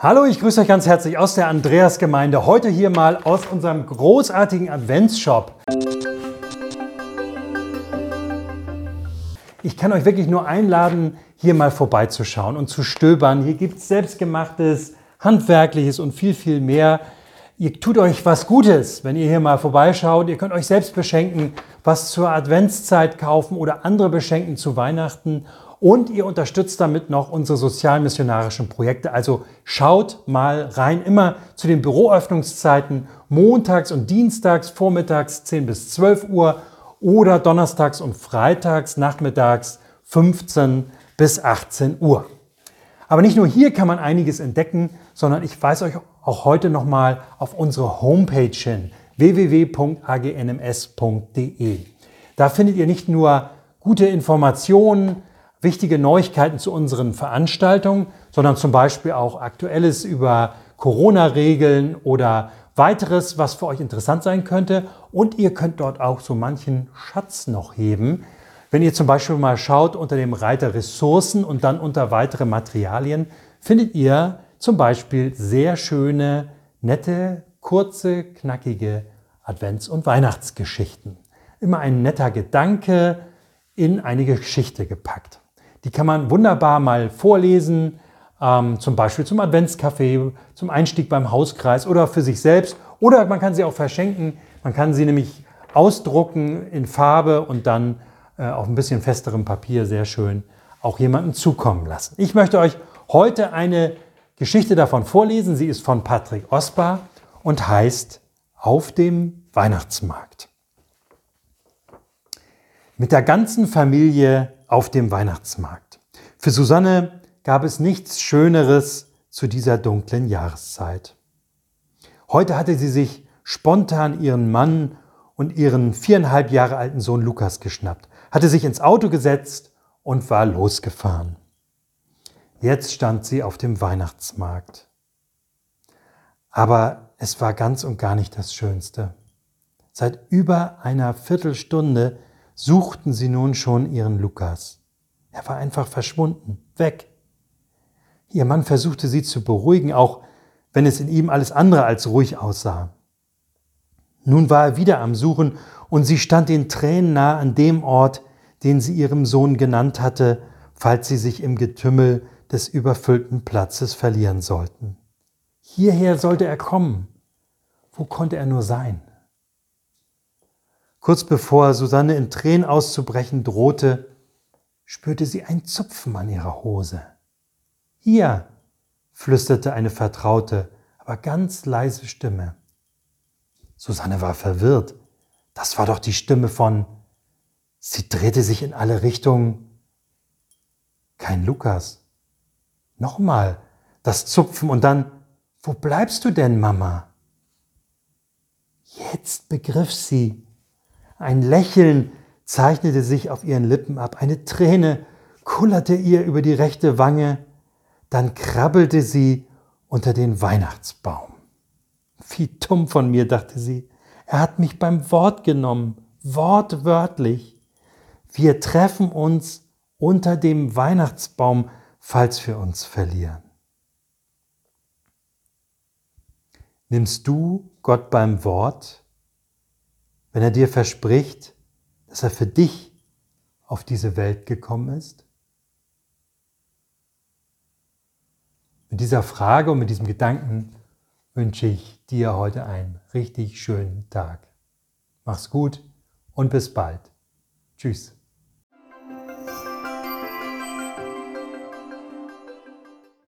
Hallo, ich grüße euch ganz herzlich aus der Andreasgemeinde. Heute hier mal aus unserem großartigen Adventsshop. Ich kann euch wirklich nur einladen, hier mal vorbeizuschauen und zu stöbern. Hier gibt es selbstgemachtes, handwerkliches und viel, viel mehr. Ihr tut euch was Gutes, wenn ihr hier mal vorbeischaut. Ihr könnt euch selbst beschenken, was zur Adventszeit kaufen oder andere beschenken zu Weihnachten und ihr unterstützt damit noch unsere sozialmissionarischen Projekte. Also schaut mal rein, immer zu den Büroöffnungszeiten montags und dienstags vormittags 10 bis 12 Uhr oder donnerstags und freitags nachmittags 15 bis 18 Uhr. Aber nicht nur hier kann man einiges entdecken, sondern ich weise euch auch heute nochmal auf unsere Homepage hin www.agnms.de. Da findet ihr nicht nur gute Informationen, wichtige Neuigkeiten zu unseren Veranstaltungen, sondern zum Beispiel auch Aktuelles über Corona-Regeln oder weiteres, was für euch interessant sein könnte. Und ihr könnt dort auch so manchen Schatz noch heben. Wenn ihr zum Beispiel mal schaut unter dem Reiter Ressourcen und dann unter weitere Materialien, findet ihr zum Beispiel sehr schöne, nette, kurze, knackige Advents- und Weihnachtsgeschichten. Immer ein netter Gedanke in eine Geschichte gepackt. Die kann man wunderbar mal vorlesen, ähm, zum Beispiel zum Adventscafé, zum Einstieg beim Hauskreis oder für sich selbst. Oder man kann sie auch verschenken. Man kann sie nämlich ausdrucken in Farbe und dann äh, auf ein bisschen festerem Papier sehr schön auch jemandem zukommen lassen. Ich möchte euch heute eine Geschichte davon vorlesen. Sie ist von Patrick Osbar und heißt Auf dem Weihnachtsmarkt. Mit der ganzen Familie auf dem Weihnachtsmarkt. Für Susanne gab es nichts Schöneres zu dieser dunklen Jahreszeit. Heute hatte sie sich spontan ihren Mann und ihren viereinhalb Jahre alten Sohn Lukas geschnappt, hatte sich ins Auto gesetzt und war losgefahren. Jetzt stand sie auf dem Weihnachtsmarkt. Aber es war ganz und gar nicht das Schönste. Seit über einer Viertelstunde suchten sie nun schon ihren Lukas. Er war einfach verschwunden, weg. Ihr Mann versuchte sie zu beruhigen, auch wenn es in ihm alles andere als ruhig aussah. Nun war er wieder am Suchen und sie stand den Tränen nahe an dem Ort, den sie ihrem Sohn genannt hatte, falls sie sich im Getümmel des überfüllten Platzes verlieren sollten. Hierher sollte er kommen. Wo konnte er nur sein? Kurz bevor Susanne in Tränen auszubrechen drohte, spürte sie ein Zupfen an ihrer Hose. Hier, flüsterte eine vertraute, aber ganz leise Stimme. Susanne war verwirrt. Das war doch die Stimme von. Sie drehte sich in alle Richtungen. Kein Lukas. Nochmal das Zupfen und dann, wo bleibst du denn, Mama? Jetzt begriff sie, ein Lächeln zeichnete sich auf ihren Lippen ab, eine Träne kullerte ihr über die rechte Wange, dann krabbelte sie unter den Weihnachtsbaum. Wie dumm von mir, dachte sie, er hat mich beim Wort genommen, wortwörtlich. Wir treffen uns unter dem Weihnachtsbaum, falls wir uns verlieren. Nimmst du Gott beim Wort? Wenn er dir verspricht, dass er für dich auf diese Welt gekommen ist? Mit dieser Frage und mit diesem Gedanken wünsche ich dir heute einen richtig schönen Tag. Mach's gut und bis bald. Tschüss.